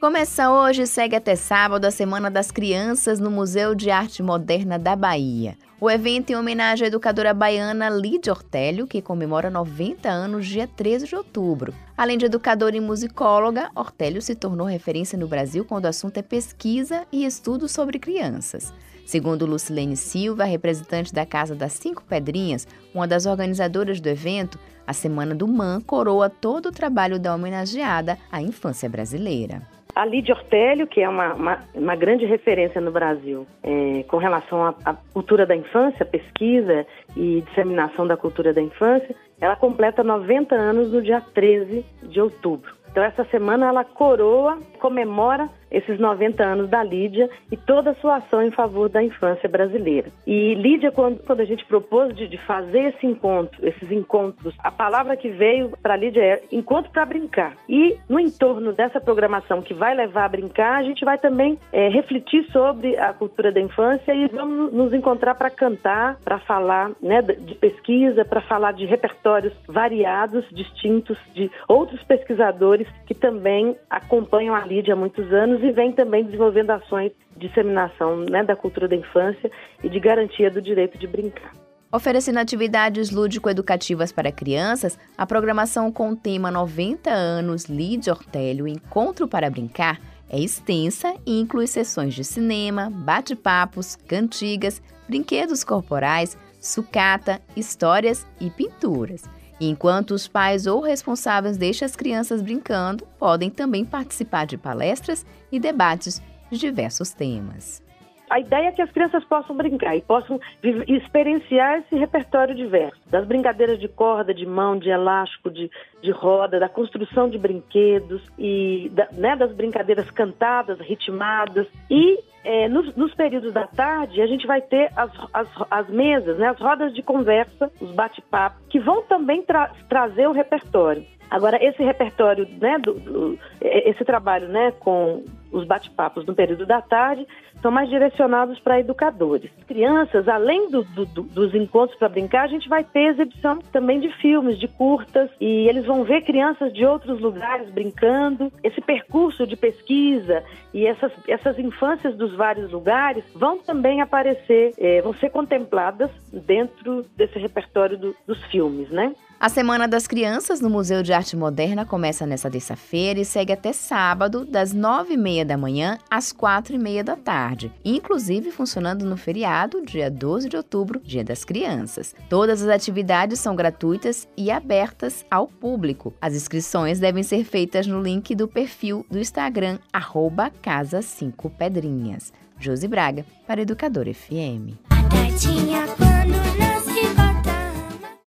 Começa hoje e segue até sábado a Semana das Crianças no Museu de Arte Moderna da Bahia. O evento em homenagem à educadora baiana Lídia Ortélio, que comemora 90 anos dia 13 de outubro. Além de educadora e musicóloga, Ortélio se tornou referência no Brasil quando o assunto é pesquisa e estudo sobre crianças. Segundo Lucilene Silva, representante da Casa das Cinco Pedrinhas, uma das organizadoras do evento, a Semana do MAN coroa todo o trabalho da homenageada à infância brasileira a Lídia Ortélio, que é uma, uma, uma grande referência no Brasil é, com relação à, à, cultura da infância, pesquisa e disseminação da cultura da infância, ela completa 90 anos no dia 13 de outubro. Então, essa semana ela coroa, comemora esses 90 anos da Lídia e toda a sua ação em favor da infância brasileira. E Lídia, quando, quando a gente propôs de, de fazer esse encontro, esses encontros, a palavra que veio para Lídia é encontro para brincar. E no entorno dessa programação que vai levar a brincar, a gente vai também é, refletir sobre a cultura da infância e vamos nos encontrar para cantar, para falar né, de pesquisa, para falar de repertórios variados, distintos, de outros pesquisadores que também acompanham a Lídia há muitos anos anos e vem também desenvolvendo ações de disseminação né, da cultura da infância e de garantia do direito de brincar. Oferecendo atividades lúdico-educativas para crianças, a programação com o tema 90 anos Lide Ortélio Encontro para Brincar é extensa e inclui sessões de cinema, bate-papos, cantigas, brinquedos corporais, sucata, histórias e pinturas. Enquanto os pais ou responsáveis deixam as crianças brincando, podem também participar de palestras e debates de diversos temas. A ideia é que as crianças possam brincar e possam experienciar esse repertório diverso, das brincadeiras de corda, de mão, de elástico, de, de roda, da construção de brinquedos e da, né, das brincadeiras cantadas, ritmadas e é, nos, nos, períodos da tarde, a gente vai ter as, as, as mesas, né, as rodas de conversa, os bate-papos, que vão também tra trazer o repertório. Agora, esse repertório, né, do, do, esse trabalho né, com os bate-papos no período da tarde são mais direcionados para educadores. Crianças, além do, do, dos encontros para brincar, a gente vai ter exibição também de filmes, de curtas, e eles vão ver crianças de outros lugares brincando. Esse percurso de pesquisa e essas, essas infâncias dos vários lugares vão também aparecer, é, vão ser contempladas dentro desse repertório do, dos filmes, né? A Semana das Crianças no Museu de Arte Moderna começa nesta terça-feira e segue até sábado, das nove e meia da manhã às quatro e meia da tarde, inclusive funcionando no feriado, dia 12 de outubro, Dia das Crianças. Todas as atividades são gratuitas e abertas ao público. As inscrições devem ser feitas no link do perfil do Instagram, arroba Casa 5 Pedrinhas. Josi Braga, para Educador FM.